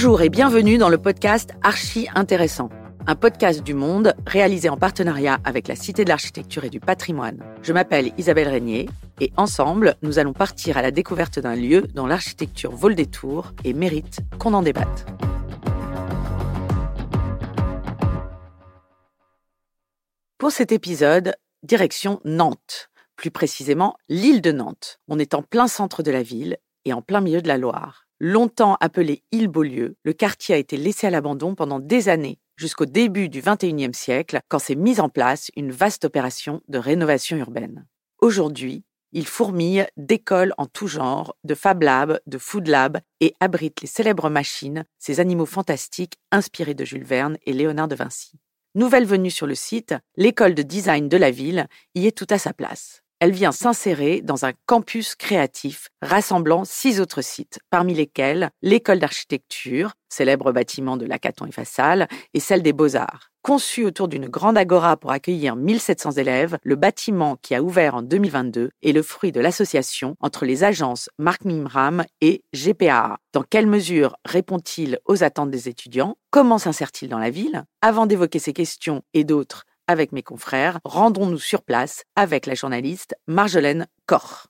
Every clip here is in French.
Bonjour et bienvenue dans le podcast Archi Intéressant, un podcast du Monde réalisé en partenariat avec la Cité de l'Architecture et du Patrimoine. Je m'appelle Isabelle Régnier et ensemble, nous allons partir à la découverte d'un lieu dont l'architecture vaut le détour et mérite qu'on en débatte. Pour cet épisode, direction Nantes, plus précisément l'île de Nantes. On est en plein centre de la ville et en plein milieu de la Loire. Longtemps appelé île Beaulieu, le quartier a été laissé à l'abandon pendant des années, jusqu'au début du XXIe siècle, quand s'est mise en place une vaste opération de rénovation urbaine. Aujourd'hui, il fourmille d'écoles en tout genre, de Fab Lab, de Food Lab et abrite les célèbres machines, ces animaux fantastiques inspirés de Jules Verne et Léonard de Vinci. Nouvelle venue sur le site, l'école de design de la ville y est tout à sa place. Elle vient s'insérer dans un campus créatif rassemblant six autres sites, parmi lesquels l'école d'architecture, célèbre bâtiment de l'Acaton et Fassal, et celle des Beaux-Arts. Conçu autour d'une grande agora pour accueillir 1700 élèves, le bâtiment qui a ouvert en 2022 est le fruit de l'association entre les agences Marc Mimram et GPA. Dans quelle mesure répond-il aux attentes des étudiants? Comment s'insère-t-il dans la ville? Avant d'évoquer ces questions et d'autres, avec mes confrères, rendons-nous sur place avec la journaliste Marjolaine Koch.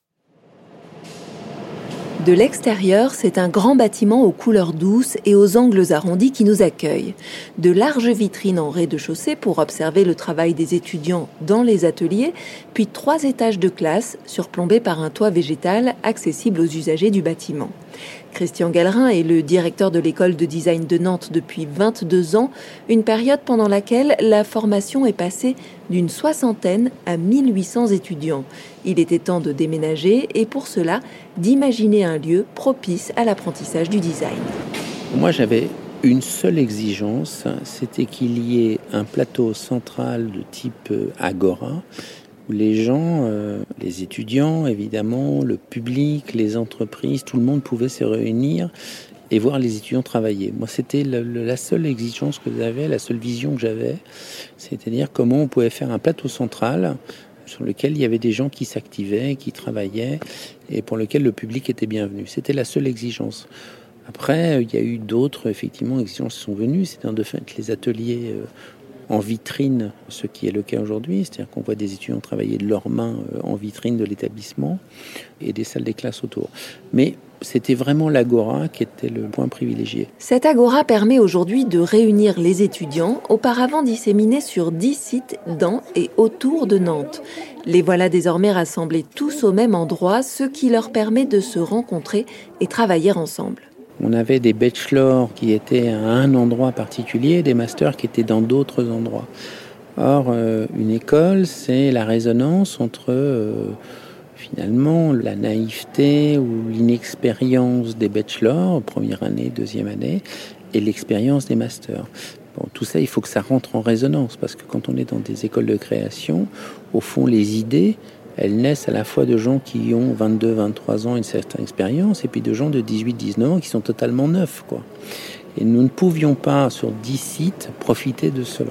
De l'extérieur, c'est un grand bâtiment aux couleurs douces et aux angles arrondis qui nous accueille. De larges vitrines en rez-de-chaussée pour observer le travail des étudiants dans les ateliers, puis trois étages de classe surplombés par un toit végétal accessible aux usagers du bâtiment. Christian Gallerin est le directeur de l'école de design de Nantes depuis 22 ans, une période pendant laquelle la formation est passée d'une soixantaine à 1800 étudiants. Il était temps de déménager et pour cela d'imaginer un lieu propice à l'apprentissage du design. Moi j'avais une seule exigence, c'était qu'il y ait un plateau central de type Agora les gens, euh, les étudiants évidemment, le public, les entreprises, tout le monde pouvait se réunir et voir les étudiants travailler. Moi, c'était la seule exigence que j'avais, la seule vision que j'avais, c'est-à-dire comment on pouvait faire un plateau central sur lequel il y avait des gens qui s'activaient, qui travaillaient, et pour lequel le public était bienvenu. C'était la seule exigence. Après, il y a eu d'autres, effectivement, exigences qui sont venues. C'est de fait les ateliers euh, en vitrine, ce qui est le cas aujourd'hui, c'est-à-dire qu'on voit des étudiants travailler de leurs mains euh, en vitrine de l'établissement et des salles des classes autour. Mais c'était vraiment l'agora qui était le point privilégié. Cette agora permet aujourd'hui de réunir les étudiants, auparavant disséminés sur 10 sites dans et autour de Nantes. Les voilà désormais rassemblés tous au même endroit, ce qui leur permet de se rencontrer et travailler ensemble. On avait des bachelors qui étaient à un endroit particulier, des masters qui étaient dans d'autres endroits. Or, euh, une école, c'est la résonance entre euh, finalement la naïveté ou l'inexpérience des bachelors, première année, deuxième année, et l'expérience des masters. Bon, tout ça, il faut que ça rentre en résonance, parce que quand on est dans des écoles de création, au fond, les idées, elles naissent à la fois de gens qui ont 22, 23 ans, une certaine expérience, et puis de gens de 18, 19 ans qui sont totalement neufs. Quoi. Et nous ne pouvions pas, sur 10 sites, profiter de cela.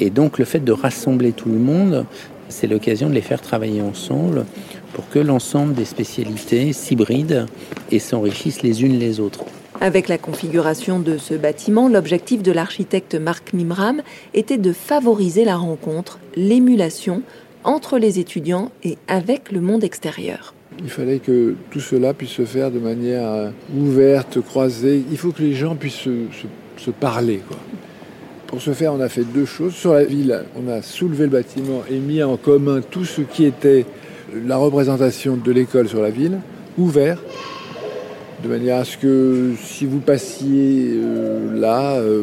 Et donc le fait de rassembler tout le monde, c'est l'occasion de les faire travailler ensemble pour que l'ensemble des spécialités s'hybrident et s'enrichissent les unes les autres. Avec la configuration de ce bâtiment, l'objectif de l'architecte Marc Mimram était de favoriser la rencontre, l'émulation entre les étudiants et avec le monde extérieur. Il fallait que tout cela puisse se faire de manière euh, ouverte, croisée. Il faut que les gens puissent se, parler. Pour ce faire, on a fait deux choses. Sur la ville, on a soulevé le bâtiment et mis en commun tout ce qui était la représentation de l'école sur la ville, ouvert, de manière à ce que si vous passiez euh, là, euh,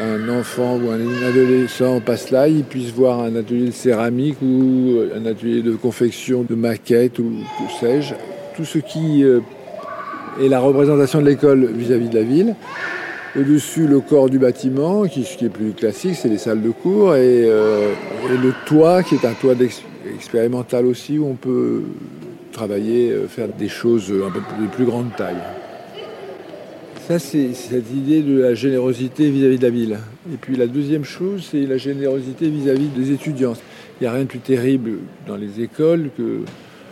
un enfant ou un adolescent passe là, il puisse voir un atelier de céramique ou un atelier de confection de maquettes ou que sais-je, tout ce qui euh, est la représentation de l'école vis-à-vis de la ville. Au-dessus, le corps du bâtiment, qui, ce qui est plus classique, c'est les salles de cours, et, et, le toit, qui est un toit expérimental aussi, où on peut travailler, faire des choses un peu de plus grande taille. Ça, c'est cette idée de la générosité vis-à-vis de la ville. Et puis la deuxième chose, c'est la générosité vis-à-vis des étudiants. Il n'y a rien de plus terrible dans les écoles que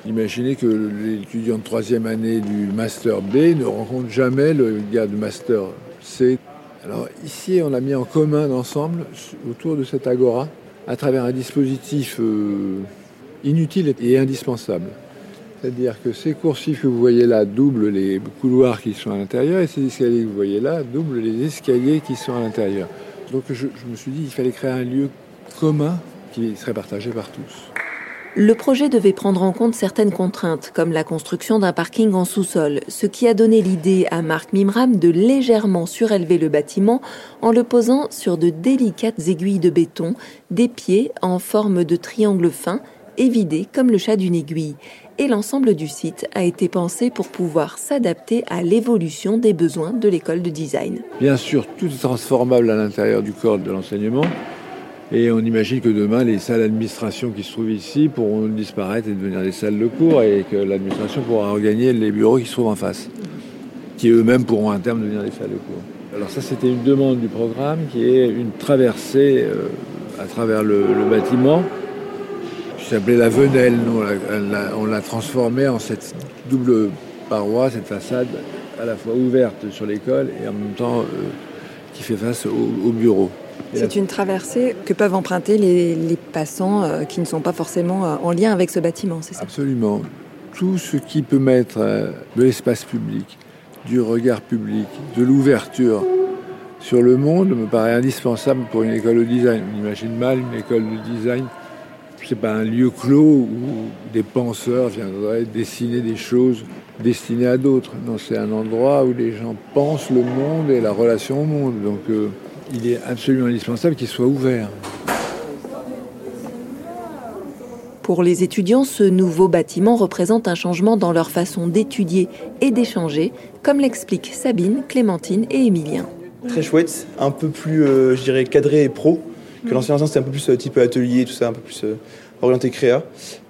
d'imaginer que l'étudiant de troisième année du Master B ne rencontre jamais le gars de Master c'est... Alors ici, on a mis en commun ensemble, autour de cette agora, à travers un dispositif euh, inutile et indispensable. C'est-à-dire que ces coursifs que vous voyez là doublent les couloirs qui sont à l'intérieur et ces escaliers que vous voyez là doublent les escaliers qui sont à l'intérieur. Donc je, je me suis dit qu'il fallait créer un lieu commun qui serait partagé par tous. Le projet devait prendre en compte certaines contraintes, comme la construction d'un parking en sous-sol, ce qui a donné l'idée à Marc Mimram de légèrement surélever le bâtiment en le posant sur de délicates aiguilles de béton, des pieds en forme de triangle fin, évidés comme le chat d'une aiguille. Et l'ensemble du site a été pensé pour pouvoir s'adapter à l'évolution des besoins de l'école de design. Bien sûr, tout est transformable à l'intérieur du corps de l'enseignement. Et on imagine que demain, les salles d'administration qui se trouvent ici pourront disparaître et devenir des salles de cours et que l'administration pourra regagner les bureaux qui se trouvent en face, qui eux-mêmes pourront à terme devenir des salles de cours. Alors ça, c'était une demande du programme qui est une traversée euh, à travers le, le bâtiment s'appelait la Venelle. Nous, on l'a, transformée en cette double paroi, cette façade à la fois ouverte sur l'école et en même temps euh, qui fait face au, au bureau. C'est une traversée que peuvent emprunter les, les passants euh, qui ne sont pas forcément euh, en lien avec ce bâtiment, c'est ça? Absolument. Tout ce qui peut mettre de l'espace public, du regard public, de l'ouverture sur le monde me paraît indispensable pour une école de design. On imagine mal une école de design. C'est pas un lieu clos où des penseurs viendraient dessiner des choses destinées à d'autres. Non, c'est un endroit où les gens pensent le monde et la relation au monde. Donc, euh, il est absolument indispensable qu'il soit ouvert. Pour les étudiants, ce nouveau bâtiment représente un changement dans leur façon d'étudier et d'échanger, comme l'expliquent Sabine, Clémentine et Émilien. Très chouette, un peu plus, euh, je dirais, cadré et pro que l'ancien ancien c'était un peu plus euh, type atelier, tout ça, un peu plus euh, orienté créa.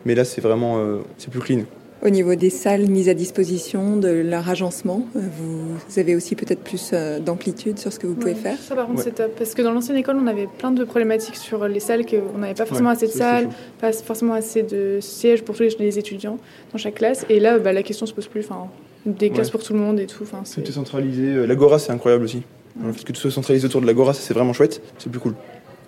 Mais là, c'est vraiment, euh, c'est plus clean. Au niveau des salles mises à disposition, de leur agencement, vous avez aussi peut-être plus euh, d'amplitude sur ce que vous pouvez Ouais, faire? Ça, par contre, Ouais. c'est top. Parce que dans l'ancienne école, on avait plein de problématiques sur les salles, qu'on n'avait pas forcément Ouais, assez de salles, pas forcément assez de sièges pour tous les- les étudiants dans chaque classe. Et là, bah, la question se pose plus. Enfin, des classes Ouais. pour tout le monde et tout. Enfin, c'est- Tout est centralisé. L'agora, c'est incroyable aussi. Le fait que tout soit centralisé autour de l'agora, ça, c'est vraiment chouette. C'est plus cool.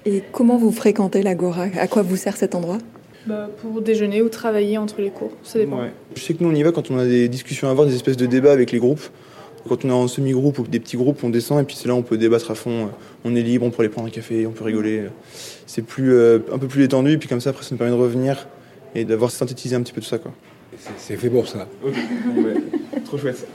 Et comment vous fréquentez l'Agora? À quoi vous sert cet endroit? Bah, pour déjeuner ou travailler entre les cours. Ça dépend. Ouais. Je sais que nous, on y va quand on a des discussions à avoir, des espèces de débats avec les groupes. Quand on est en semi-groupe ou des petits groupes, on descend et puis c'est là où on peut débattre à fond. On est libre, on peut aller prendre un café, on peut rigoler. C'est plus, euh, un peu plus détendu et puis comme ça, après, ça nous permet de revenir et d'avoir synthétisé un petit peu tout ça. Quoi. C'est- C'est fait pour ça. Trop chouette.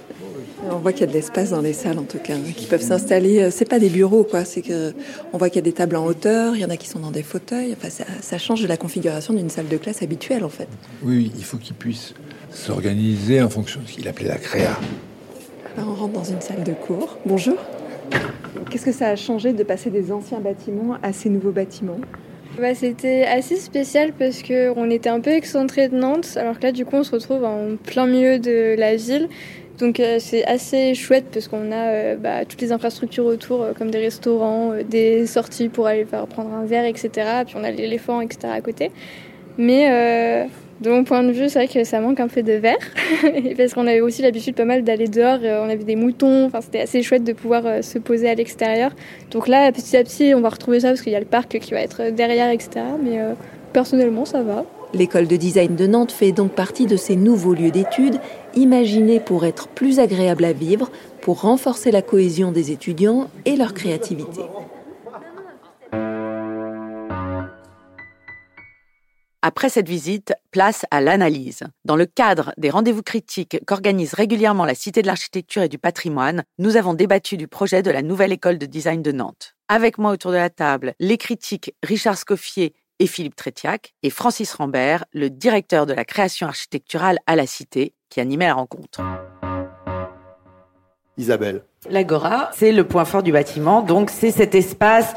On voit qu'il y a de l'espace dans les salles en tout cas, qui peuvent s'installer. euh, C'est pas des bureaux quoi, c'est que on voit qu'il y a des tables en hauteur, il y en a qui sont dans des fauteuils. Enfin, ça, ça change de la configuration d'une salle de classe habituelle en fait. Oui, il faut qu'il puisse s'organiser en fonction de ce qu'il appelait la créa. On rentre dans une salle de cours. Bonjour. Qu'est-ce que ça a changé de passer des anciens bâtiments à ces nouveaux bâtiments? Bah, c'était assez spécial parce que on était un peu excentré de Nantes, alors que là, du coup, on se retrouve en plein milieu de la ville. Donc, euh, c'est assez chouette parce qu'on a euh, bah, toutes les infrastructures autour, euh, comme des restaurants, des sorties pour aller faire prendre un verre, etc. Puis on a l'éléphant, etc. à côté. Mais de mon point de vue, c'est vrai que ça manque un peu de verre. Parce qu'on avait aussi l'habitude pas mal d'aller dehors, on avait des moutons, enfin, c'était assez chouette de pouvoir se poser à l'extérieur. Donc là, petit à petit, on va retrouver ça parce qu'il y a le parc qui va être derrière, etc. Mais personnellement, ça va. L'école de design de Nantes fait donc partie de ces nouveaux lieux d'études, imaginés pour être plus agréables à vivre, pour renforcer la cohésion des étudiants et leur créativité. Après cette visite, place à l'analyse. Dans le cadre des rendez-vous critiques qu'organise régulièrement la Cité de l'Architecture et du Patrimoine, nous avons débattu du projet de la nouvelle école de design de Nantes. Avec moi autour de la table, les critiques Richard Scoffier et Philippe Trétiac et Francis Rambert, le directeur de la création architecturale à la Cité, qui animait la rencontre. Isabelle. L'Agora, c'est le point fort du bâtiment, donc c'est cet espace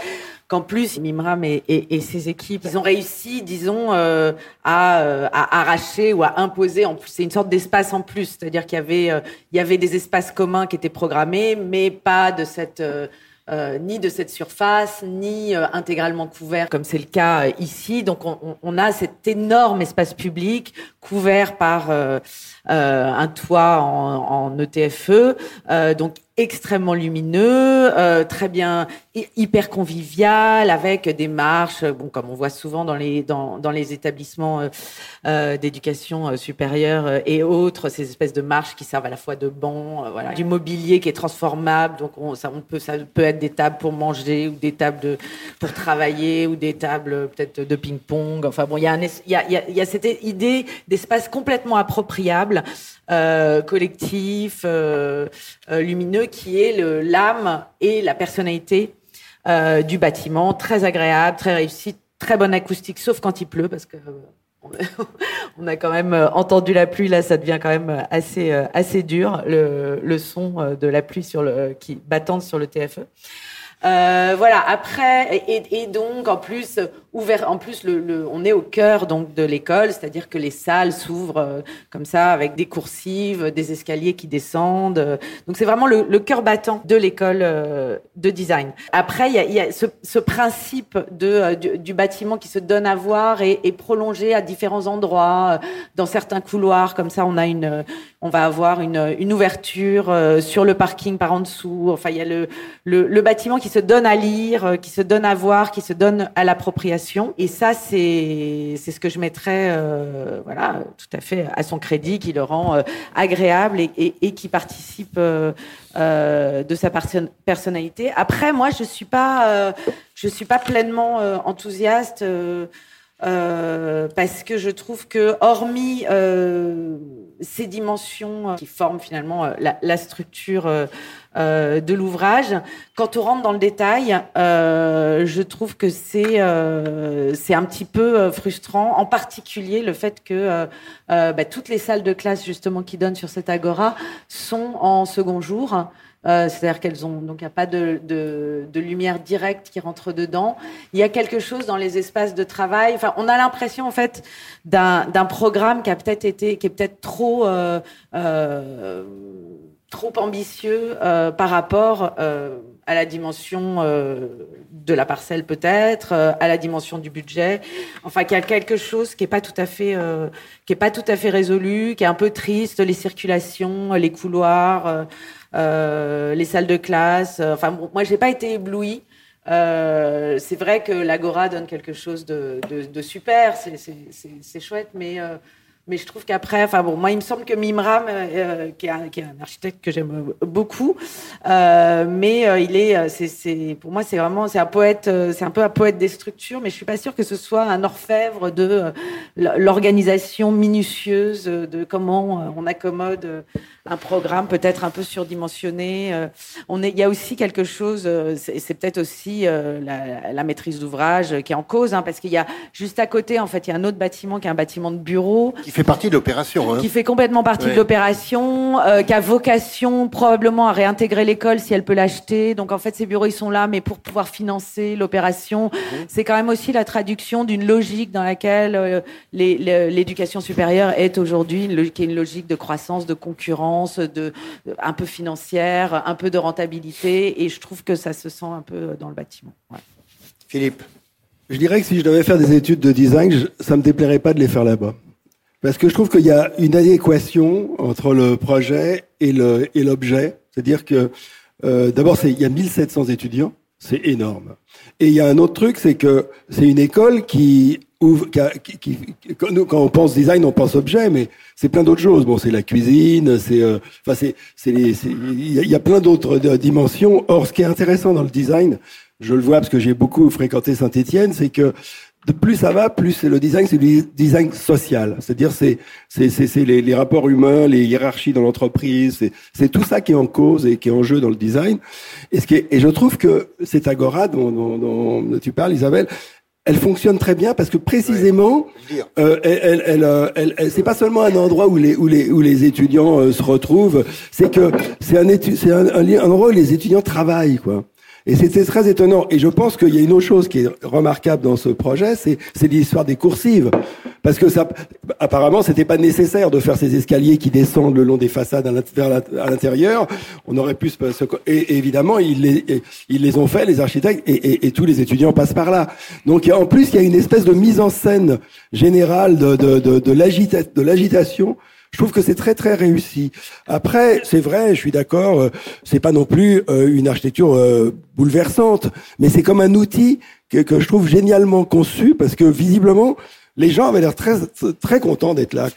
qu'en plus Mimram et, et- et ses équipes, ils ont réussi, disons, euh, à, euh, à arracher ou à imposer. En plus, c'est une sorte d'espace en plus, c'est-à-dire qu'il y avait, euh, il y avait des espaces communs qui étaient programmés, mais pas de cette euh, euh, ni de cette surface, ni euh, intégralement couvert, comme c'est le cas euh, ici. Donc, on, on- on a cet énorme espace public couvert par un toit en, en ETFE, donc extrêmement lumineux, euh, très bien, hyper convivial, avec des marches, bon comme on voit souvent dans les dans, dans les établissements euh, euh d'éducation euh, supérieure euh, et autres, ces espèces de marches qui servent à la fois de bancs, voilà, du mobilier qui est transformable, donc on, ça on peut ça peut être des tables pour manger ou des tables de, pour travailler ou des tables peut-être de ping-pong. Enfin bon, il y a un, il y a, il y a cette idée d'espace complètement appropriable, collectif, lumineux qui est l'âme et la personnalité euh, du bâtiment. Très agréable, très réussi, très bonne acoustique, sauf quand il pleut, parce que euh, on a quand même euh, entendu la pluie. Là, ça devient quand même assez assez dur le, son de la pluie sur le qui battante sur le TFE. Euh, voilà. Après, et, donc en plus ouvert, en plus le, le on est au cœur donc de l'école, c'est-à-dire que les salles s'ouvrent euh, comme ça avec des coursives, des escaliers qui descendent. donc c'est vraiment le, le, cœur battant de l'école euh, de design. Après, il y a, y a ce, ce, principe de euh, du, du, bâtiment qui se donne à voir et, et prolongé à différents endroits, dans certains couloirs. Comme ça, on a une, on va avoir une, une ouverture sur le parking par en dessous. Enfin, il y a le, le, bâtiment qui se donne à lire, euh, qui se donne à voir, qui se donne à l'appropriation. Et ça, c'est ce que je mettrais, euh, voilà, tout à fait à son crédit, qui le rend euh, agréable et, qui participe euh, de sa personnalité. Après, moi, je suis pas, je suis pas pleinement enthousiaste. Parce que je trouve que, hormis ces dimensions qui forment finalement la, la structure euh, de l'ouvrage. Quand on rentre dans le détail, euh, je trouve que c'est euh, un petit peu euh, frustrant, en particulier le fait que bah, toutes les salles de classe justement qui donnent sur cette agora sont en second jour. Euh, c'est-à-dire qu'elles ont donc il n'y a pas de, de, de, lumière directe qui rentre dedans. Il y a quelque chose dans les espaces de travail. Enfin, on a l'impression en fait d'un programme qui a peut-être été qui est peut-être trop euh, euh, trop ambitieux euh, par rapport euh, à la dimension euh, de la parcelle peut-être, euh, à la dimension du budget. Enfin, qu'il y a quelque chose qui est pas tout à fait, euh, qui est pas tout à fait résolu, qui est un peu triste. Les circulations, les couloirs, les salles de classe. enfin, bon, moi, j'ai pas été éblouie. c'est vrai que l'agora donne quelque chose de, super, c'est chouette, mais mais je trouve qu'après, enfin bon, moi, il me semble que Mimram, euh, euh qui, est un, qui, est un, architecte que j'aime beaucoup, euh, mais euh, il est, c'est, pour moi, c'est vraiment, c'est un poète, c'est un peu un poète des structures, mais je suis pas sûre que ce soit un orfèvre de l'organisation minutieuse de comment on accommode un programme peut-être un peu surdimensionné. on est, il y a aussi quelque chose, c'est, peut-être aussi la, la, maîtrise d'ouvrage qui est en cause, hein, parce qu'il y a juste à côté, en fait, il y a un autre bâtiment qui est un bâtiment de bureau fait partie de l'opération. Hein. Qui fait complètement partie ouais. de l'opération, euh, qui a vocation probablement à réintégrer l'école si elle peut l'acheter. Donc en fait, ces bureaux, ils sont là, mais pour pouvoir financer l'opération. Mmh. C'est quand même aussi la traduction d'une logique dans laquelle euh, l'éducation supérieure est aujourd'hui, qui est une logique de croissance, de concurrence, de, un peu financière, un peu de rentabilité. Et je trouve que ça se sent un peu dans le bâtiment. Ouais. Philippe je dirais que si je devais faire des études de design, je, ça me déplairait pas de les faire là-bas. Parce que je trouve qu'il y a une adéquation entre le projet et le et l'objet. C'est-à-dire que euh, d'abord, il y a 1700 étudiants, c'est énorme. Et il y a un autre truc, c'est que c'est une école qui ouvre, qui, qui, quand, quand on pense design, on pense objet, mais c'est plein d'autres choses. Bon, c'est la cuisine, c'est, euh, enfin, il y, a plein d'autres dimensions. Or, ce qui est intéressant dans le design, je le vois parce que j'ai beaucoup fréquenté Saint-Étienne, c'est que de plus ça va, plus c'est le design, c'est le design social. C'est-à-dire, c'est c'est c'est les, les, rapports humains, les hiérarchies dans l'entreprise, c'est c'est tout ça qui est en cause et qui est en jeu dans le design. Et ce qui est, et je trouve que cette agora dont, dont, dont tu parles, Isabelle, elle fonctionne très bien parce que précisément, euh, elle, elle, elle, euh, elle, elle c'est pas seulement un endroit où les où les où les étudiants euh, se retrouvent, c'est que c'est un c'est un, un, un endroit où les étudiants travaillent quoi. Et c'était très étonnant. Et je pense qu'il y a une autre chose qui est remarquable dans ce projet, c'est l'histoire des coursives. parce que ça, apparemment, c'était pas nécessaire de faire ces escaliers qui descendent le long des façades à l'intérieur. On aurait pu se, et, évidemment, ils les, ils les ont fait, les architectes, et, tous les étudiants passent par là. Donc, en plus, il y a une espèce de mise en scène générale de, de, de, de l'agitation je trouve que c'est très très réussi. Après, c'est vrai, je suis d'accord, euh, c'est pas non plus euh, une architecture euh, bouleversante, mais c'est comme un outil que, que je trouve génialement conçu parce que visiblement les gens avaient l'air très très contents d'être là.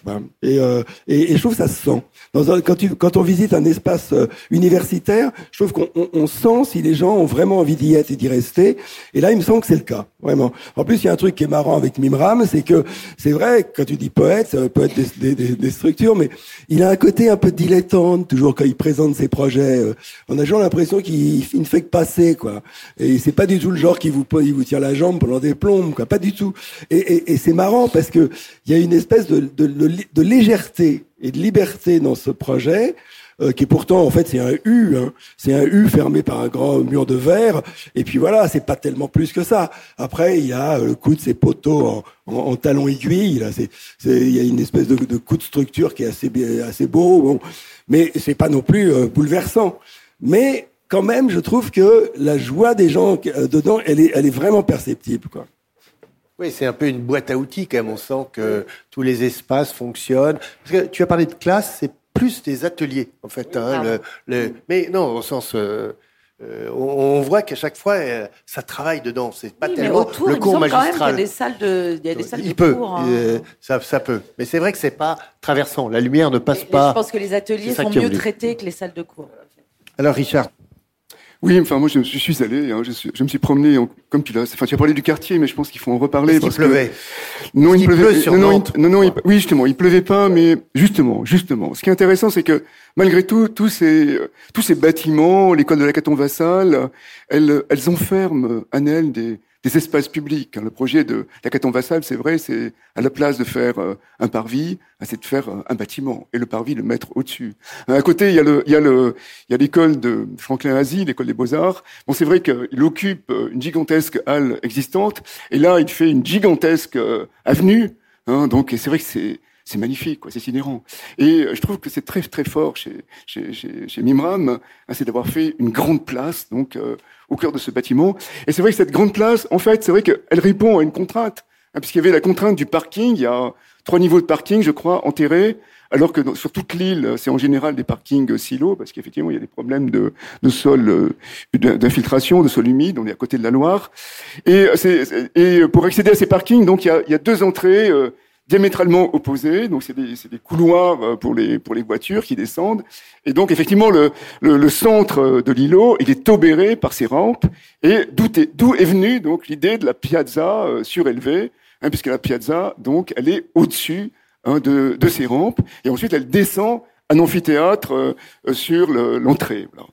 Et, euh, et, et, je trouve que ça se sent. Dans un, quand, tu, quand on visite un espace euh, universitaire, je trouve qu'on on, on sent si les gens ont vraiment envie d'y être et d'y rester. Et là, il me semble que c'est le cas, vraiment. En plus, il y a un truc qui est marrant avec Mimram, c'est que c'est vrai, quand tu dis poète, c'est un poète des, des, des, structures, mais il a un côté un peu dilettante, toujours quand il présente ses projets. Euh, on a toujours l'impression qu'il ne fait que passer, quoi. Et c'est pas du tout le genre qui vous, il vous tire la jambe pendant des plombes, quoi. Pas du tout. Et, et, et c'est marrant parce que il y a une espèce de, légèreté et de liberté dans ce projet. Euh, qui pourtant en fait c'est un U, hein. c'est un U fermé par un grand mur de verre. Et puis voilà, c'est pas tellement plus que ça. Après, il y a euh, le coup de ces poteaux en, en, talons. Là, c'est, il y a une espèce de, de, coup de structure qui est assez assez beau. Bon, mais c'est pas non plus euh, bouleversant. Mais quand même, je trouve que la joie des gens dedans, elle est, vraiment perceptible. Oui, c'est un peu une boîte à outils quand même. On sent que tous les espaces fonctionnent. Parce que tu as parlé de classe, c'est plus des ateliers en fait. Hein, le, le... Mais non, au sens. Euh, euh on, voit qu'à chaque fois, euh, ça travaille dedans. C'est pas tellement autour, le cours magistral. il y a des salles de, il y a des salles il de peut, cours. Hein. Ça, ça peut. Mais c'est vrai que c'est pas traversant. La lumière ne passe pas. Je pense que les ateliers sont mieux traités que les salles de cours. Alors, Richard, oui, enfin moi je, suis allé, hein, je, me suis promené comme tu l'as. Enfin tu as parlé du quartier, mais je pense qu'il faut en reparler. Parce, qu'il pleuvait? non, il, pleuvait. sur non, non, non, oui justement, il pleuvait pas, mais justement, justement. Ce qui est intéressant, c'est que malgré tout, tous ces tous ces bâtiments, l'école de la Caton Vassal, elles, elles enferment en elles des des espaces publics. Le projet de la Caton Vassal, c'est vrai, c'est à la place de faire euh, un parvis, c'est de faire euh, un bâtiment et le parvis le mettre au-dessus. À côté, il y a l'école de Franklin Asie, l'école des Beaux-Arts. Bon, c'est vrai qu'il occupe euh, une gigantesque halle existante et là, il fait une gigantesque avenue. Hein, donc, c'est vrai que c'est c'est magnifique, quoi, c'est sidérant. Et je trouve que c'est très très fort chez chez, chez, chez Mimram, hein, c'est d'avoir fait une grande place donc euh, au cœur de ce bâtiment. Et c'est vrai que cette grande place, en fait, c'est vrai qu'elle répond à une contrainte, hein, puisqu'il y avait la contrainte du parking. Il y a trois niveaux de parking, je crois, enterrés. Alors que sur toute l'île, c'est en général des parkings silos, parce qu'effectivement, il y a des problèmes de, de sol, euh, d'infiltration, de sol humide. On est à côté de la Loire. Et, et pour accéder à ces parkings, donc il y a, il y a deux entrées. Euh, diamétralement opposés. Donc c'est des, des, couloirs euh, pour les pour les voitures qui descendent. Et donc effectivement le le, le centre de l'îlot il est tobéré par ces rampes. Et d'où est est venue donc l'idée de la piazza euh, surélevée, hein, puisque la piazza donc elle est au-dessus hein, de de ces rampes et ensuite elle descend un amphithéâtre euh, sur l'entrée. voilà.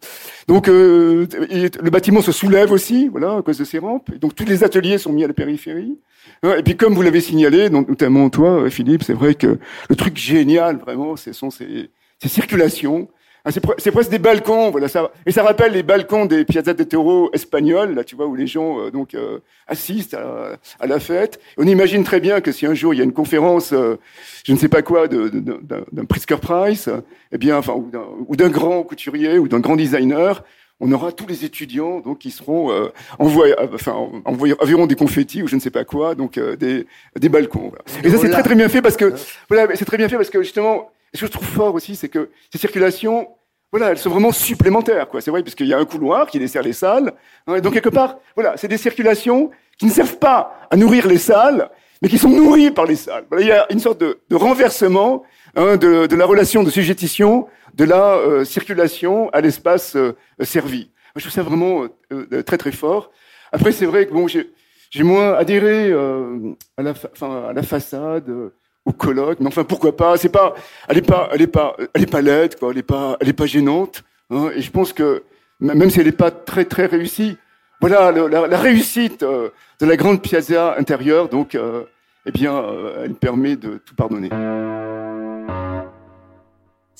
Donc euh, le bâtiment se soulève aussi, voilà, à cause de ces rampes. Et donc tous les ateliers sont mis à la périphérie. Hein, et puis comme vous l'avez signalé, notamment toi, Philippe, c'est vrai que le truc génial, vraiment, ce sont ces, ces circulations ah, c'est presque des balcons, voilà ça. Et ça rappelle les balcons des Piazza de Toro espagnols, là, tu vois, où les gens euh, donc euh, assistent à, à, la fête. On imagine très bien que si un jour il y a une conférence, euh, je ne sais pas quoi, d'un Pritzker Price, eh bien, enfin, ou d'un grand couturier ou d'un grand designer, on aura tous les étudiants donc qui seront envoyés, enfin envoyés, environ des confettis ou je ne sais pas quoi, donc des, des balcons. Voilà. Et ça c'est très très bien fait parce que voilà, c'est très bien fait parce que justement ce que je trouve fort aussi, c'est que ces circulations, voilà, elles sont vraiment supplémentaires, quoi. C'est vrai, parce qu'il y a un couloir qui dessert les salles. Hein, donc quelque part, voilà, c'est des circulations qui ne servent pas à nourrir les salles, mais qui sont nourries par les salles. Il y a une sorte de, renversement hein, de, la relation de sujétition de la euh, circulation à l'espace euh, servi. Je trouve ça vraiment euh, très très fort. Après, c'est vrai que bon, j'ai moins adhéré à la façade au colloque. Mais enfin, pourquoi pas C'est pas, elle est pas, elle est pas, elle est pas laide, quoi. Elle est pas, elle est pas gênante. Hein, et je pense que même si elle n'est pas très très réussie, voilà, la, réussite euh, de la grande piazza intérieure, donc, euh, eh bien, euh, elle permet de tout pardonner.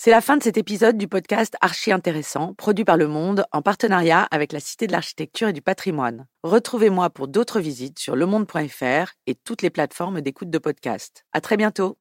C'est la fin de cet épisode du podcast Archi Intéressant, produit par Le Monde en partenariat avec la Cité de l'Architecture et du Patrimoine. Retrouvez-moi pour d'autres visites sur lemonde.fr et toutes les plateformes d'écoute de podcast. À très bientôt.